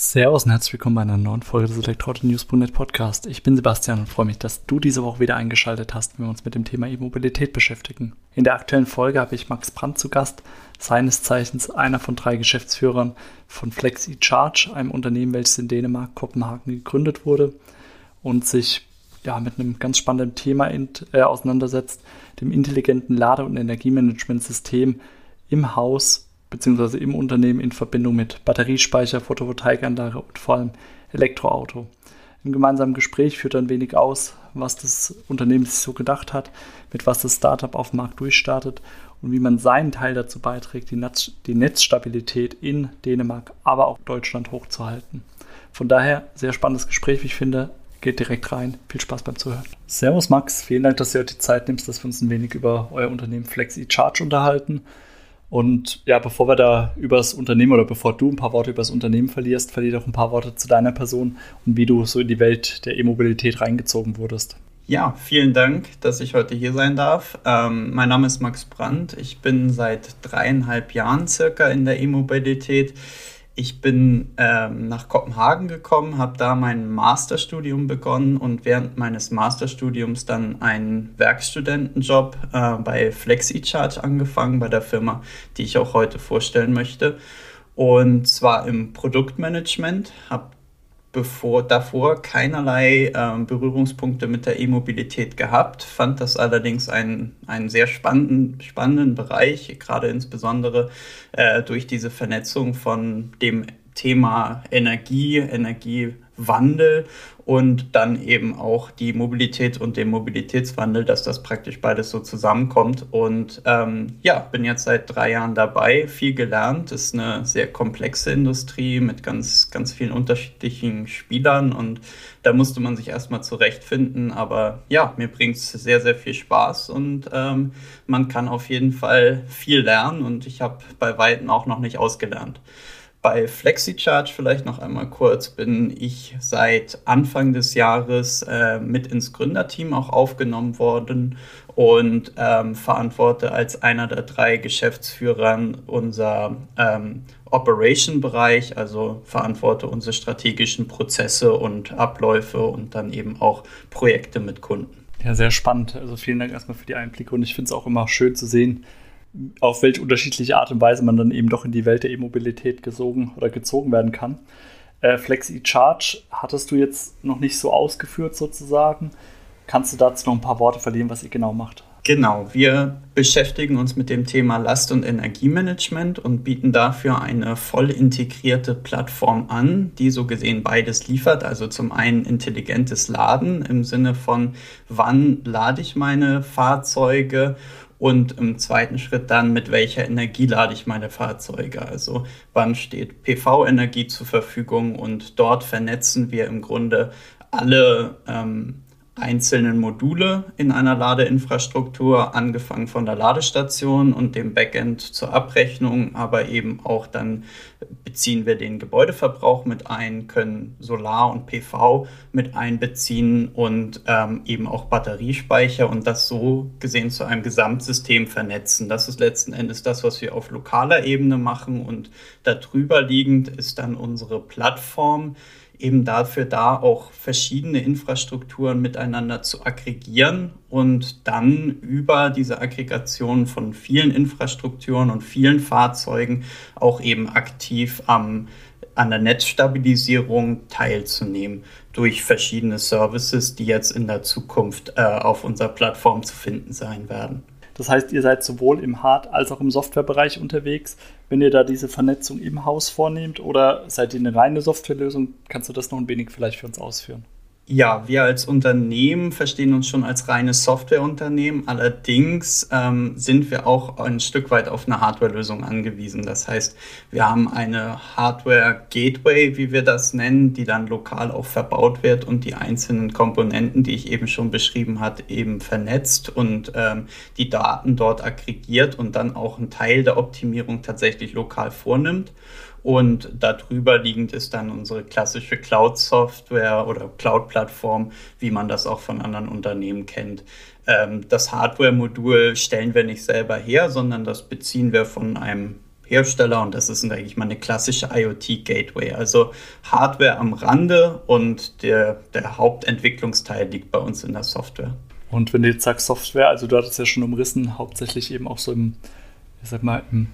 Servus und herzlich willkommen bei einer neuen Folge des Elektroauto-News.net Podcast. Ich bin Sebastian und freue mich, dass du diese Woche wieder eingeschaltet hast, wenn wir uns mit dem Thema E-Mobilität beschäftigen. In der aktuellen Folge habe ich Max Brandt zu Gast, seines Zeichens einer von drei Geschäftsführern von Flexi Charge, einem Unternehmen, welches in Dänemark, Kopenhagen gegründet wurde und sich ja, mit einem ganz spannenden Thema in, äh, auseinandersetzt, dem intelligenten Lade- und Energiemanagementsystem im Haus bzw. im Unternehmen in Verbindung mit Batteriespeicher, Photovoltaikanlage und vor allem Elektroauto. Im gemeinsamen Gespräch führt ein wenig aus, was das Unternehmen sich so gedacht hat, mit was das Startup auf dem Markt durchstartet und wie man seinen Teil dazu beiträgt, die, Netz, die Netzstabilität in Dänemark, aber auch Deutschland hochzuhalten. Von daher sehr spannendes Gespräch, wie ich finde. Geht direkt rein. Viel Spaß beim Zuhören. Servus Max, vielen Dank, dass du heute die Zeit nimmst, dass wir uns ein wenig über euer Unternehmen Flexi Charge unterhalten. Und ja, bevor wir da über das Unternehmen oder bevor du ein paar Worte über das Unternehmen verlierst, verlier doch ein paar Worte zu deiner Person und wie du so in die Welt der E-Mobilität reingezogen wurdest. Ja, vielen Dank, dass ich heute hier sein darf. Ähm, mein Name ist Max Brandt. Ich bin seit dreieinhalb Jahren circa in der E-Mobilität. Ich bin ähm, nach Kopenhagen gekommen, habe da mein Masterstudium begonnen und während meines Masterstudiums dann einen Werkstudentenjob äh, bei FlexiCharge angefangen, bei der Firma, die ich auch heute vorstellen möchte. Und zwar im Produktmanagement, habe bevor, davor keinerlei äh, Berührungspunkte mit der E-Mobilität gehabt, fand das allerdings einen, einen sehr spannenden, spannenden Bereich, gerade insbesondere äh, durch diese Vernetzung von dem Thema Energie, Energiewandel und dann eben auch die Mobilität und den Mobilitätswandel, dass das praktisch beides so zusammenkommt. Und ähm, ja, bin jetzt seit drei Jahren dabei, viel gelernt. Ist eine sehr komplexe Industrie mit ganz, ganz vielen unterschiedlichen Spielern und da musste man sich erstmal zurechtfinden. Aber ja, mir bringt es sehr, sehr viel Spaß und ähm, man kann auf jeden Fall viel lernen und ich habe bei Weitem auch noch nicht ausgelernt. Bei FlexiCharge vielleicht noch einmal kurz, bin ich seit Anfang des Jahres äh, mit ins Gründerteam auch aufgenommen worden und ähm, verantworte als einer der drei Geschäftsführer unser ähm, Operation-Bereich, also verantworte unsere strategischen Prozesse und Abläufe und dann eben auch Projekte mit Kunden. Ja, sehr spannend. Also vielen Dank erstmal für die Einblicke und ich finde es auch immer schön zu sehen, auf welche unterschiedliche Art und Weise man dann eben doch in die Welt der E-Mobilität gesogen oder gezogen werden kann. Äh, Flexi Charge hattest du jetzt noch nicht so ausgeführt sozusagen. Kannst du dazu noch ein paar Worte verlieren, was ihr genau macht? Genau, wir beschäftigen uns mit dem Thema Last- und Energiemanagement und bieten dafür eine voll integrierte Plattform an, die so gesehen beides liefert. Also zum einen intelligentes Laden im Sinne von, wann lade ich meine Fahrzeuge und im zweiten Schritt dann, mit welcher Energie lade ich meine Fahrzeuge. Also wann steht PV-Energie zur Verfügung und dort vernetzen wir im Grunde alle ähm, einzelnen Module in einer Ladeinfrastruktur, angefangen von der Ladestation und dem Backend zur Abrechnung, aber eben auch dann beziehen wir den Gebäudeverbrauch mit ein, können Solar und PV mit einbeziehen und ähm, eben auch Batteriespeicher und das so gesehen zu einem Gesamtsystem vernetzen. Das ist letzten Endes das, was wir auf lokaler Ebene machen und darüber liegend ist dann unsere Plattform, eben dafür da, auch verschiedene Infrastrukturen miteinander zu aggregieren und dann über diese Aggregation von vielen Infrastrukturen und vielen Fahrzeugen auch eben aktiv am, an der Netzstabilisierung teilzunehmen durch verschiedene Services, die jetzt in der Zukunft äh, auf unserer Plattform zu finden sein werden. Das heißt, ihr seid sowohl im Hard- als auch im Softwarebereich unterwegs. Wenn ihr da diese Vernetzung im Haus vornehmt oder seid ihr eine reine Softwarelösung, kannst du das noch ein wenig vielleicht für uns ausführen? Ja, wir als Unternehmen verstehen uns schon als reines Softwareunternehmen. Allerdings ähm, sind wir auch ein Stück weit auf eine Hardwarelösung angewiesen. Das heißt, wir haben eine Hardware-Gateway, wie wir das nennen, die dann lokal auch verbaut wird und die einzelnen Komponenten, die ich eben schon beschrieben habe, eben vernetzt und ähm, die Daten dort aggregiert und dann auch einen Teil der Optimierung tatsächlich lokal vornimmt. Und darüber liegend ist dann unsere klassische Cloud-Software oder Cloud-Plattform, wie man das auch von anderen Unternehmen kennt. Ähm, das Hardware-Modul stellen wir nicht selber her, sondern das beziehen wir von einem Hersteller und das ist eigentlich mal eine klassische IoT-Gateway. Also Hardware am Rande und der, der Hauptentwicklungsteil liegt bei uns in der Software. Und wenn du jetzt sagst Software, also du hattest ja schon umrissen, hauptsächlich eben auch so im, ich sag mal, im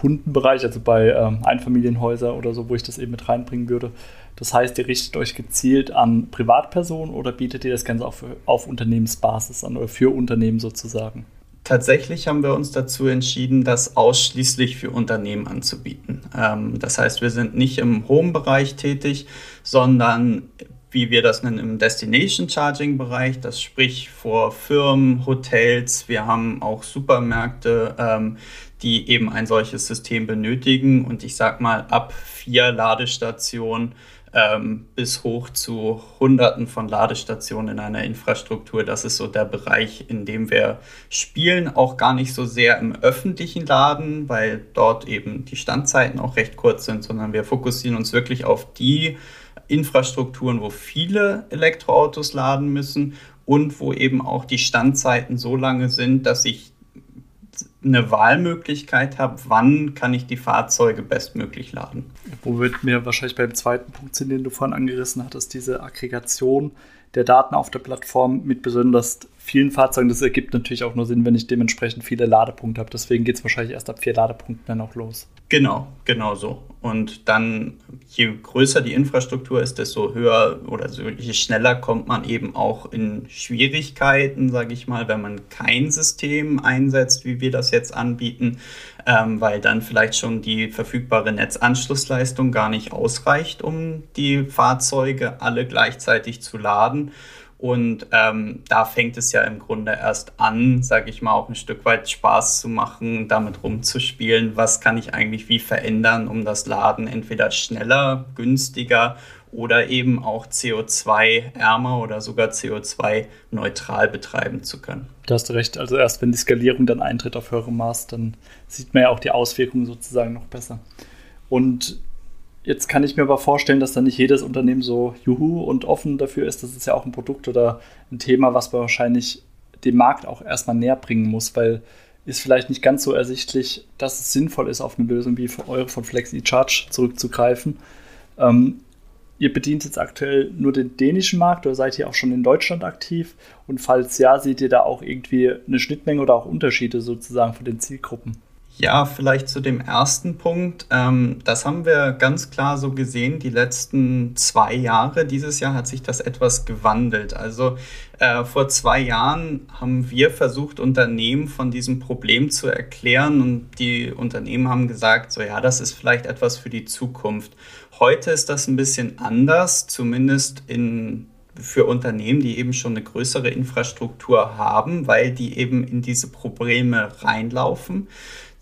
Kundenbereich, also bei ähm, Einfamilienhäusern oder so, wo ich das eben mit reinbringen würde. Das heißt, ihr richtet euch gezielt an Privatpersonen oder bietet ihr das Ganze auch auf Unternehmensbasis an oder für Unternehmen sozusagen? Tatsächlich haben wir uns dazu entschieden, das ausschließlich für Unternehmen anzubieten. Ähm, das heißt, wir sind nicht im Home-Bereich tätig, sondern wie wir das nennen, im Destination Charging Bereich, das sprich vor Firmen, Hotels. Wir haben auch Supermärkte, ähm, die eben ein solches System benötigen. Und ich sag mal, ab vier Ladestationen ähm, bis hoch zu Hunderten von Ladestationen in einer Infrastruktur. Das ist so der Bereich, in dem wir spielen, auch gar nicht so sehr im öffentlichen Laden, weil dort eben die Standzeiten auch recht kurz sind, sondern wir fokussieren uns wirklich auf die Infrastrukturen, wo viele Elektroautos laden müssen und wo eben auch die Standzeiten so lange sind, dass ich eine Wahlmöglichkeit habe, wann kann ich die Fahrzeuge bestmöglich laden. Wo wir mir wahrscheinlich beim zweiten Punkt sind, den du vorhin angerissen hattest, diese Aggregation der Daten auf der Plattform mit besonders vielen Fahrzeugen. Das ergibt natürlich auch nur Sinn, wenn ich dementsprechend viele Ladepunkte habe. Deswegen geht es wahrscheinlich erst ab vier Ladepunkten dann auch los. Genau, genau so. Und dann, je größer die Infrastruktur ist, desto höher oder so, je schneller kommt man eben auch in Schwierigkeiten, sage ich mal, wenn man kein System einsetzt, wie wir das jetzt anbieten, ähm, weil dann vielleicht schon die verfügbare Netzanschlussleistung gar nicht ausreicht, um die Fahrzeuge alle gleichzeitig zu laden. Und ähm, da fängt es ja im Grunde erst an, sage ich mal, auch ein Stück weit Spaß zu machen, damit rumzuspielen. Was kann ich eigentlich wie verändern, um das Laden entweder schneller, günstiger oder eben auch CO2-ärmer oder sogar CO2-neutral betreiben zu können. Da hast du recht. Also erst wenn die Skalierung dann eintritt auf höherem Maß, dann sieht man ja auch die Auswirkungen sozusagen noch besser. Und Jetzt kann ich mir aber vorstellen, dass dann nicht jedes Unternehmen so juhu und offen dafür ist. Das ist ja auch ein Produkt oder ein Thema, was man wahrscheinlich dem Markt auch erstmal näher bringen muss, weil ist vielleicht nicht ganz so ersichtlich, dass es sinnvoll ist, auf eine Lösung wie eure von Flexi Charge zurückzugreifen. Ähm, ihr bedient jetzt aktuell nur den dänischen Markt oder seid ihr auch schon in Deutschland aktiv? Und falls ja, seht ihr da auch irgendwie eine Schnittmenge oder auch Unterschiede sozusagen von den Zielgruppen? Ja, vielleicht zu dem ersten Punkt. Ähm, das haben wir ganz klar so gesehen, die letzten zwei Jahre. Dieses Jahr hat sich das etwas gewandelt. Also äh, vor zwei Jahren haben wir versucht, Unternehmen von diesem Problem zu erklären und die Unternehmen haben gesagt, so ja, das ist vielleicht etwas für die Zukunft. Heute ist das ein bisschen anders, zumindest in für Unternehmen, die eben schon eine größere Infrastruktur haben, weil die eben in diese Probleme reinlaufen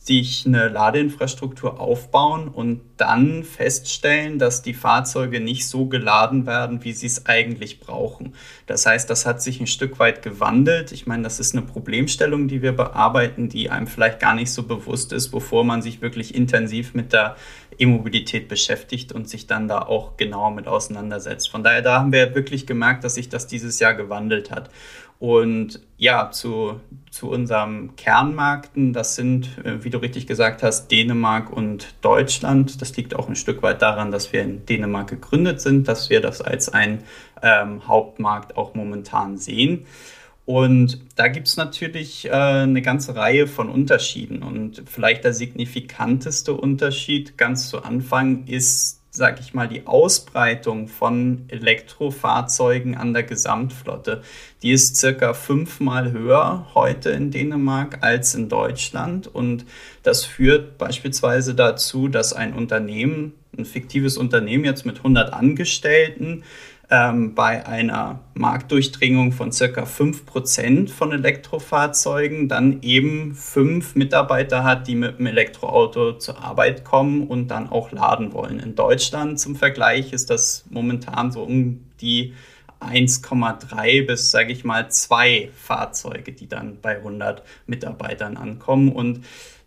sich eine Ladeinfrastruktur aufbauen und dann feststellen, dass die Fahrzeuge nicht so geladen werden, wie sie es eigentlich brauchen. Das heißt, das hat sich ein Stück weit gewandelt. Ich meine, das ist eine Problemstellung, die wir bearbeiten, die einem vielleicht gar nicht so bewusst ist, bevor man sich wirklich intensiv mit der E-Mobilität beschäftigt und sich dann da auch genauer mit auseinandersetzt. Von daher, da haben wir wirklich gemerkt, dass sich das dieses Jahr gewandelt hat. Und ja, zu, zu unserem Kernmärkten, das sind, äh, wie du richtig gesagt hast, Dänemark und Deutschland. Das liegt auch ein Stück weit daran, dass wir in Dänemark gegründet sind, dass wir das als ein ähm, Hauptmarkt auch momentan sehen. Und da gibt es natürlich äh, eine ganze Reihe von Unterschieden. Und vielleicht der signifikanteste Unterschied ganz zu Anfang ist sage ich mal, die Ausbreitung von Elektrofahrzeugen an der Gesamtflotte, die ist circa fünfmal höher heute in Dänemark als in Deutschland. Und das führt beispielsweise dazu, dass ein Unternehmen, ein fiktives Unternehmen jetzt mit 100 Angestellten, ähm, bei einer Marktdurchdringung von circa 5% von Elektrofahrzeugen dann eben fünf Mitarbeiter hat, die mit dem Elektroauto zur Arbeit kommen und dann auch laden wollen. In Deutschland zum Vergleich ist das momentan so um die 1,3 bis, sage ich mal, zwei Fahrzeuge, die dann bei 100 Mitarbeitern ankommen. Und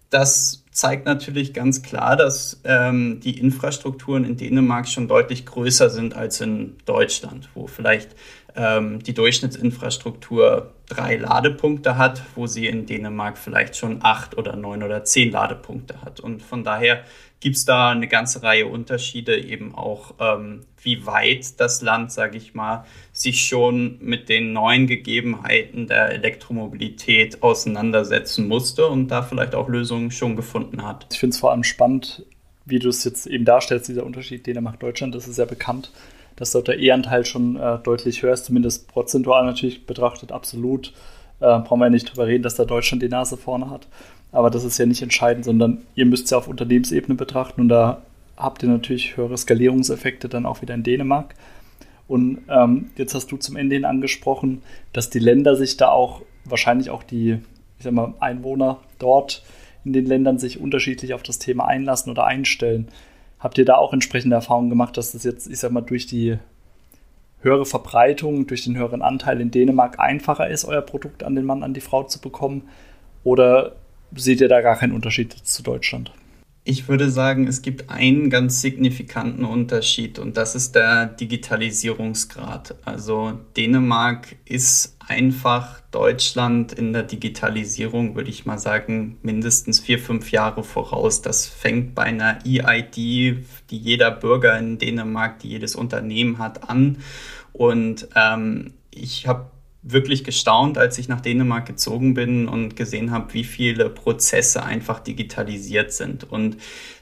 das zeigt natürlich ganz klar, dass ähm, die Infrastrukturen in Dänemark schon deutlich größer sind als in Deutschland, wo vielleicht ähm, die Durchschnittsinfrastruktur drei Ladepunkte hat, wo sie in Dänemark vielleicht schon acht oder neun oder zehn Ladepunkte hat. Und von daher gibt es da eine ganze Reihe Unterschiede, eben auch, ähm, wie weit das Land, sage ich mal, sich schon mit den neuen Gegebenheiten der Elektromobilität auseinandersetzen musste und da vielleicht auch Lösungen schon gefunden hat. Ich finde es vor allem spannend, wie du es jetzt eben darstellst, dieser Unterschied Dänemark-Deutschland, das ist ja bekannt, dass dort der E-Anteil schon äh, deutlich höher ist, zumindest prozentual natürlich betrachtet, absolut. Äh, brauchen wir ja nicht drüber reden, dass da Deutschland die Nase vorne hat. Aber das ist ja nicht entscheidend, sondern ihr müsst es ja auf Unternehmensebene betrachten und da habt ihr natürlich höhere Skalierungseffekte dann auch wieder in Dänemark. Und ähm, jetzt hast du zum Ende hin angesprochen, dass die Länder sich da auch, wahrscheinlich auch die, ich sag mal, Einwohner dort in den Ländern sich unterschiedlich auf das Thema einlassen oder einstellen. Habt ihr da auch entsprechende Erfahrungen gemacht, dass das jetzt, ich sag mal, durch die höhere Verbreitung, durch den höheren Anteil in Dänemark einfacher ist, euer Produkt an den Mann, an die Frau zu bekommen? Oder seht ihr da gar keinen Unterschied zu Deutschland? Ich würde sagen, es gibt einen ganz signifikanten Unterschied und das ist der Digitalisierungsgrad. Also Dänemark ist einfach Deutschland in der Digitalisierung, würde ich mal sagen, mindestens vier, fünf Jahre voraus. Das fängt bei einer EID, die jeder Bürger in Dänemark, die jedes Unternehmen hat, an. Und ähm, ich habe wirklich gestaunt, als ich nach Dänemark gezogen bin und gesehen habe, wie viele Prozesse einfach digitalisiert sind. Und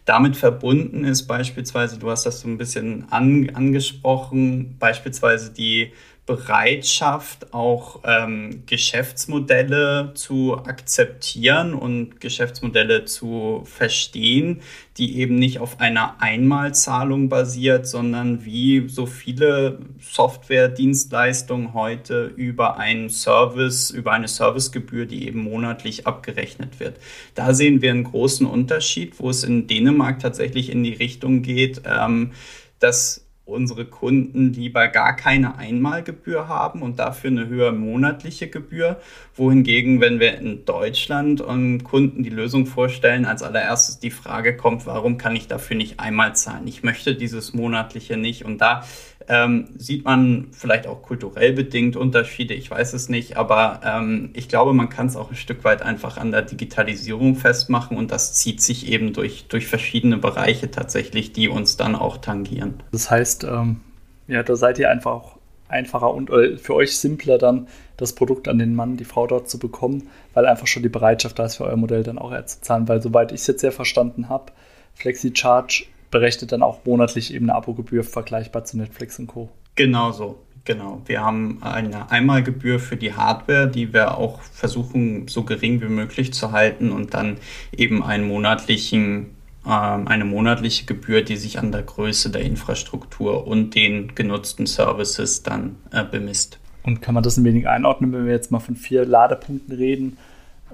damit verbunden ist beispielsweise, du hast das so ein bisschen an, angesprochen, beispielsweise die Bereitschaft, auch ähm, Geschäftsmodelle zu akzeptieren und Geschäftsmodelle zu verstehen, die eben nicht auf einer Einmalzahlung basiert, sondern wie so viele Software-Dienstleistungen heute über einen Service, über eine Servicegebühr, die eben monatlich abgerechnet wird. Da sehen wir einen großen Unterschied, wo es in Dänemark tatsächlich in die Richtung geht, ähm, dass unsere Kunden lieber gar keine Einmalgebühr haben und dafür eine höhere monatliche Gebühr. Wohingegen, wenn wir in Deutschland und Kunden die Lösung vorstellen, als allererstes die Frage kommt, warum kann ich dafür nicht einmal zahlen? Ich möchte dieses monatliche nicht. Und da ähm, sieht man vielleicht auch kulturell bedingt Unterschiede, ich weiß es nicht, aber ähm, ich glaube, man kann es auch ein Stück weit einfach an der Digitalisierung festmachen und das zieht sich eben durch, durch verschiedene Bereiche tatsächlich, die uns dann auch tangieren. Das heißt, ähm, ja, da seid ihr einfach auch einfacher und äh, für euch simpler dann das Produkt an den Mann, die Frau dort zu bekommen, weil einfach schon die Bereitschaft da ist für euer Modell dann auch zu zahlen, weil soweit ich es jetzt sehr verstanden habe, FlexiCharge berechnet dann auch monatlich eben eine Abogebühr vergleichbar zu Netflix und Co. Genau so. Genau, wir haben eine Einmalgebühr für die Hardware, die wir auch versuchen so gering wie möglich zu halten und dann eben einen monatlichen, äh, eine monatliche Gebühr, die sich an der Größe der Infrastruktur und den genutzten Services dann äh, bemisst. Und kann man das ein wenig einordnen, wenn wir jetzt mal von vier Ladepunkten reden?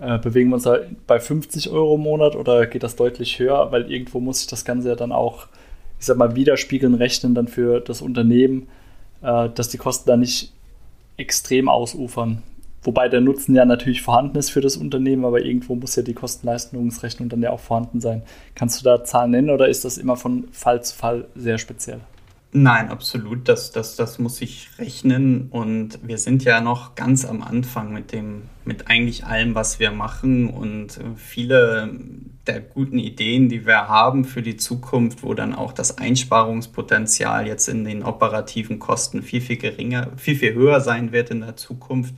Äh, bewegen wir uns da bei 50 Euro im Monat oder geht das deutlich höher? Weil irgendwo muss sich das Ganze ja dann auch, ich sag mal, widerspiegeln, rechnen dann für das Unternehmen, äh, dass die Kosten da nicht extrem ausufern. Wobei der Nutzen ja natürlich vorhanden ist für das Unternehmen, aber irgendwo muss ja die Kosten-Leistungsrechnung dann ja auch vorhanden sein. Kannst du da Zahlen nennen oder ist das immer von Fall zu Fall sehr speziell? Nein, absolut. Das, das, das muss ich rechnen. Und wir sind ja noch ganz am Anfang mit dem, mit eigentlich allem, was wir machen. Und viele der guten Ideen, die wir haben für die Zukunft, wo dann auch das Einsparungspotenzial jetzt in den operativen Kosten viel, viel geringer, viel, viel höher sein wird in der Zukunft,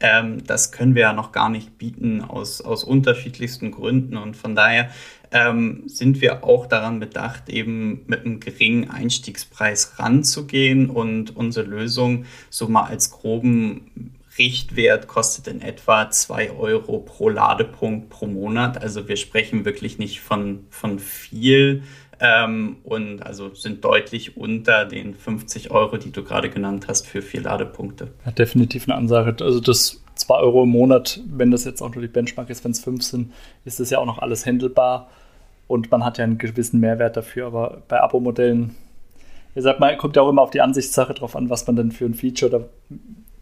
ähm, das können wir ja noch gar nicht bieten aus, aus unterschiedlichsten Gründen. Und von daher ähm, sind wir auch daran bedacht, eben mit einem geringen Einstiegspreis ranzugehen und unsere Lösung so mal als groben Richtwert kostet in etwa 2 Euro pro Ladepunkt pro Monat. Also wir sprechen wirklich nicht von, von viel ähm, und also sind deutlich unter den 50 Euro, die du gerade genannt hast für vier Ladepunkte. Ja, definitiv eine Ansage. Also das 2 Euro im Monat, wenn das jetzt auch nur die Benchmark ist, wenn es 5 sind, ist das ja auch noch alles handelbar und man hat ja einen gewissen Mehrwert dafür. Aber bei Abo-Modellen, ihr sagt mal, kommt ja auch immer auf die Ansichtssache drauf an, was man dann für ein Feature oder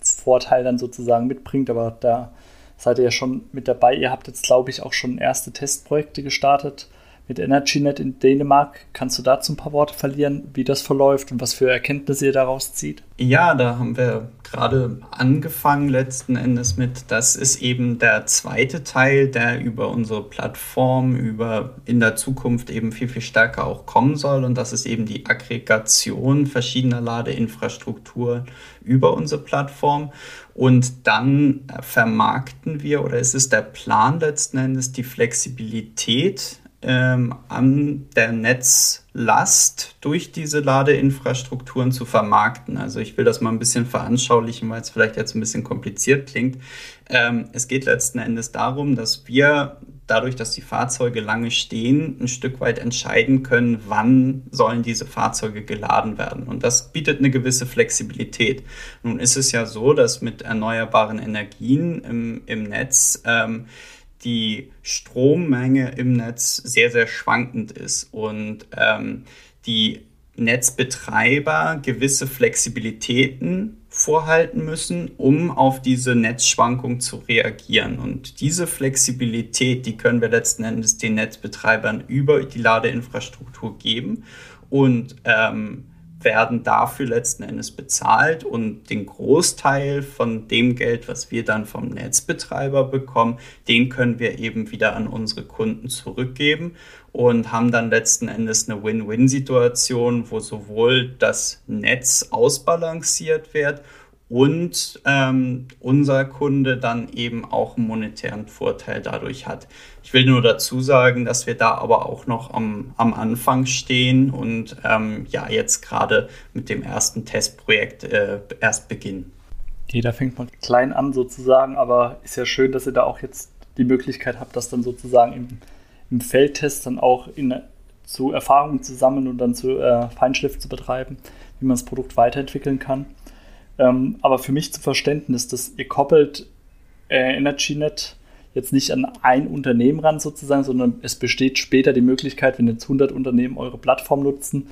Vorteil dann sozusagen mitbringt. Aber da seid ihr ja schon mit dabei. Ihr habt jetzt, glaube ich, auch schon erste Testprojekte gestartet mit EnergyNet in Dänemark. Kannst du dazu ein paar Worte verlieren, wie das verläuft und was für Erkenntnisse ihr daraus zieht? Ja, da haben wir gerade angefangen letzten Endes mit. Das ist eben der zweite Teil, der über unsere Plattform, über in der Zukunft eben viel, viel stärker auch kommen soll. Und das ist eben die Aggregation verschiedener Ladeinfrastrukturen über unsere Plattform. Und dann vermarkten wir, oder es ist der Plan letzten Endes, die Flexibilität ähm, an der Netzlast durch diese Ladeinfrastrukturen zu vermarkten. Also ich will das mal ein bisschen veranschaulichen, weil es vielleicht jetzt ein bisschen kompliziert klingt. Ähm, es geht letzten Endes darum, dass wir dadurch, dass die Fahrzeuge lange stehen, ein Stück weit entscheiden können, wann sollen diese Fahrzeuge geladen werden. Und das bietet eine gewisse Flexibilität. Nun ist es ja so, dass mit erneuerbaren Energien im, im Netz ähm, die Strommenge im Netz sehr, sehr schwankend ist und ähm, die Netzbetreiber gewisse Flexibilitäten vorhalten müssen, um auf diese Netzschwankung zu reagieren. Und diese Flexibilität, die können wir letzten Endes den Netzbetreibern über die Ladeinfrastruktur geben. Und ähm, werden dafür letzten Endes bezahlt und den Großteil von dem Geld, was wir dann vom Netzbetreiber bekommen, den können wir eben wieder an unsere Kunden zurückgeben und haben dann letzten Endes eine Win-Win-Situation, wo sowohl das Netz ausbalanciert wird und ähm, unser Kunde dann eben auch einen monetären Vorteil dadurch hat. Ich will nur dazu sagen, dass wir da aber auch noch am, am Anfang stehen und ähm, ja jetzt gerade mit dem ersten Testprojekt äh, erst beginnen. Jeder fängt mal klein an sozusagen, aber ist ja schön, dass ihr da auch jetzt die Möglichkeit habt, das dann sozusagen im, im Feldtest dann auch in, zu Erfahrungen zu sammeln und dann zu äh, Feinschliff zu betreiben, wie man das Produkt weiterentwickeln kann. Ähm, aber für mich zu Verständnis, dass ihr koppelt äh, EnergyNet jetzt nicht an ein Unternehmen ran sozusagen, sondern es besteht später die Möglichkeit, wenn jetzt 100 Unternehmen eure Plattform nutzen,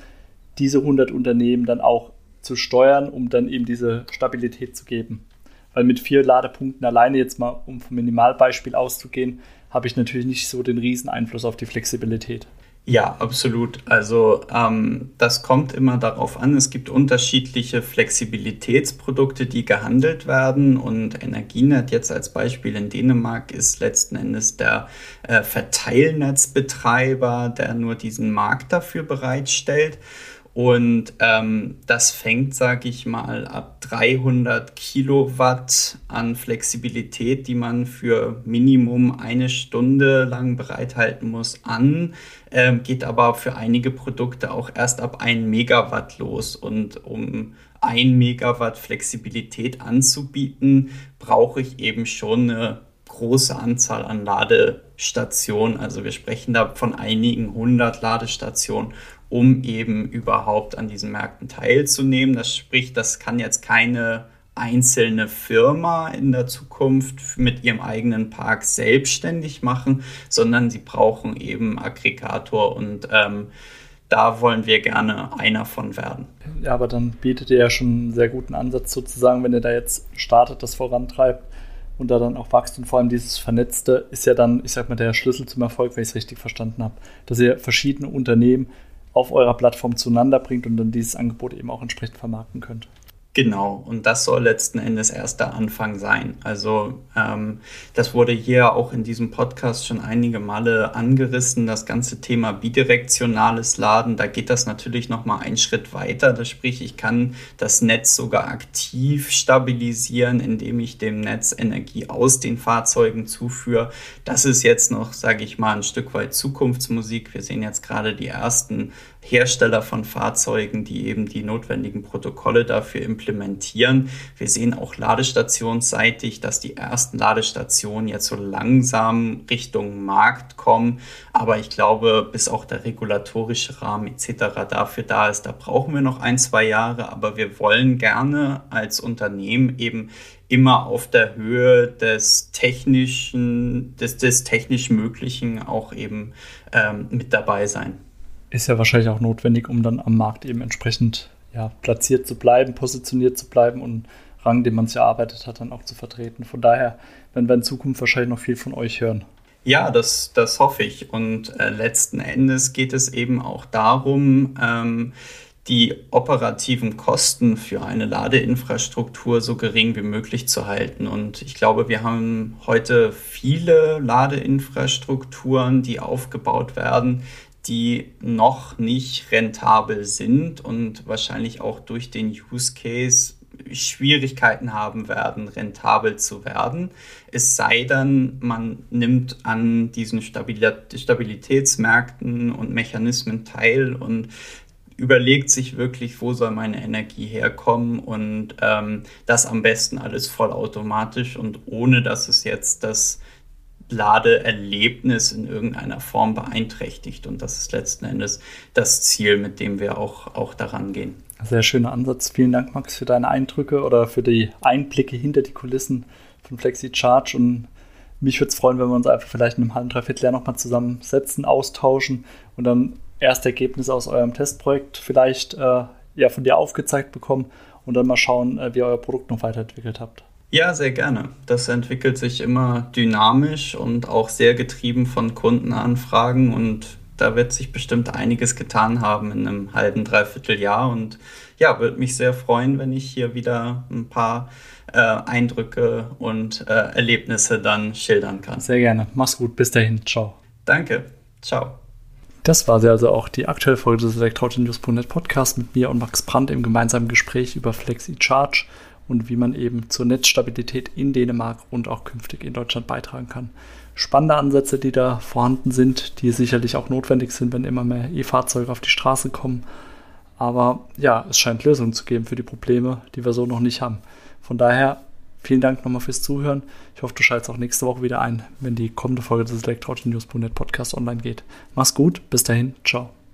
diese 100 Unternehmen dann auch zu steuern, um dann eben diese Stabilität zu geben. Weil mit vier Ladepunkten alleine jetzt mal, um vom Minimalbeispiel auszugehen, habe ich natürlich nicht so den riesen Einfluss auf die Flexibilität. Ja, absolut. Also ähm, das kommt immer darauf an. Es gibt unterschiedliche Flexibilitätsprodukte, die gehandelt werden. Und Energienet jetzt als Beispiel in Dänemark ist letzten Endes der äh, Verteilnetzbetreiber, der nur diesen Markt dafür bereitstellt. Und ähm, das fängt, sage ich mal, ab 300 Kilowatt an Flexibilität, die man für Minimum eine Stunde lang bereithalten muss, an, ähm, geht aber für einige Produkte auch erst ab 1 Megawatt los. Und um 1 Megawatt Flexibilität anzubieten, brauche ich eben schon eine große Anzahl an Ladestationen. Also wir sprechen da von einigen hundert Ladestationen um eben überhaupt an diesen Märkten teilzunehmen. Das spricht, das kann jetzt keine einzelne Firma in der Zukunft mit ihrem eigenen Park selbstständig machen, sondern sie brauchen eben Aggregator und ähm, da wollen wir gerne einer von werden. Ja, aber dann bietet ihr ja schon einen sehr guten Ansatz sozusagen, wenn ihr da jetzt startet, das vorantreibt und da dann auch wächst und vor allem dieses Vernetzte ist ja dann, ich sag mal, der Schlüssel zum Erfolg, wenn ich es richtig verstanden habe, dass ihr verschiedene Unternehmen auf eurer Plattform zueinander bringt und dann dieses Angebot eben auch entsprechend vermarkten könnt. Genau, und das soll letzten Endes erst der Anfang sein. Also ähm, das wurde hier auch in diesem Podcast schon einige Male angerissen, das ganze Thema bidirektionales Laden. Da geht das natürlich noch mal einen Schritt weiter. Das sprich, ich kann das Netz sogar aktiv stabilisieren, indem ich dem Netz Energie aus den Fahrzeugen zuführe. Das ist jetzt noch, sage ich mal, ein Stück weit Zukunftsmusik. Wir sehen jetzt gerade die ersten Hersteller von Fahrzeugen, die eben die notwendigen Protokolle dafür implementieren. Wir sehen auch ladestationsseitig, dass die ersten Ladestationen jetzt so langsam Richtung Markt kommen. Aber ich glaube, bis auch der regulatorische Rahmen etc. dafür da ist, da brauchen wir noch ein, zwei Jahre. Aber wir wollen gerne als Unternehmen eben immer auf der Höhe des technischen, des, des technisch Möglichen auch eben ähm, mit dabei sein ist ja wahrscheinlich auch notwendig, um dann am Markt eben entsprechend ja, platziert zu bleiben, positioniert zu bleiben und Rang, den man sich erarbeitet hat, dann auch zu vertreten. Von daher werden wir in Zukunft wahrscheinlich noch viel von euch hören. Ja, das, das hoffe ich. Und äh, letzten Endes geht es eben auch darum, ähm, die operativen Kosten für eine Ladeinfrastruktur so gering wie möglich zu halten. Und ich glaube, wir haben heute viele Ladeinfrastrukturen, die aufgebaut werden, die noch nicht rentabel sind und wahrscheinlich auch durch den Use Case Schwierigkeiten haben werden, rentabel zu werden. Es sei denn, man nimmt an diesen Stabilitätsmärkten und Mechanismen teil und überlegt sich wirklich, wo soll meine Energie herkommen und ähm, das am besten alles vollautomatisch und ohne dass es jetzt das Ladeerlebnis in irgendeiner Form beeinträchtigt. Und das ist letzten Endes das Ziel, mit dem wir auch, auch daran gehen. Sehr schöner Ansatz. Vielen Dank, Max, für deine Eindrücke oder für die Einblicke hinter die Kulissen von FlexiCharge. Und mich würde es freuen, wenn wir uns einfach vielleicht in einem halben, dreiviertel Jahr nochmal zusammensetzen, austauschen und dann erste Ergebnisse aus eurem Testprojekt vielleicht äh, ja, von dir aufgezeigt bekommen und dann mal schauen, äh, wie ihr euer Produkt noch weiterentwickelt habt. Ja, sehr gerne. Das entwickelt sich immer dynamisch und auch sehr getrieben von Kundenanfragen und da wird sich bestimmt einiges getan haben in einem halben, dreiviertel Jahr und ja, würde mich sehr freuen, wenn ich hier wieder ein paar äh, Eindrücke und äh, Erlebnisse dann schildern kann. Sehr gerne. Mach's gut. Bis dahin. Ciao. Danke. Ciao. Das war sie also auch die aktuelle Folge des Elektroauto-News.net Podcast mit mir und Max Brandt im gemeinsamen Gespräch über Flexi Charge und wie man eben zur Netzstabilität in Dänemark und auch künftig in Deutschland beitragen kann. Spannende Ansätze, die da vorhanden sind, die sicherlich auch notwendig sind, wenn immer mehr E-Fahrzeuge auf die Straße kommen. Aber ja, es scheint Lösungen zu geben für die Probleme, die wir so noch nicht haben. Von daher vielen Dank nochmal fürs Zuhören. Ich hoffe, du schaltest auch nächste Woche wieder ein, wenn die kommende Folge des Elektroauto-News.net Podcast online geht. Mach's gut, bis dahin, ciao.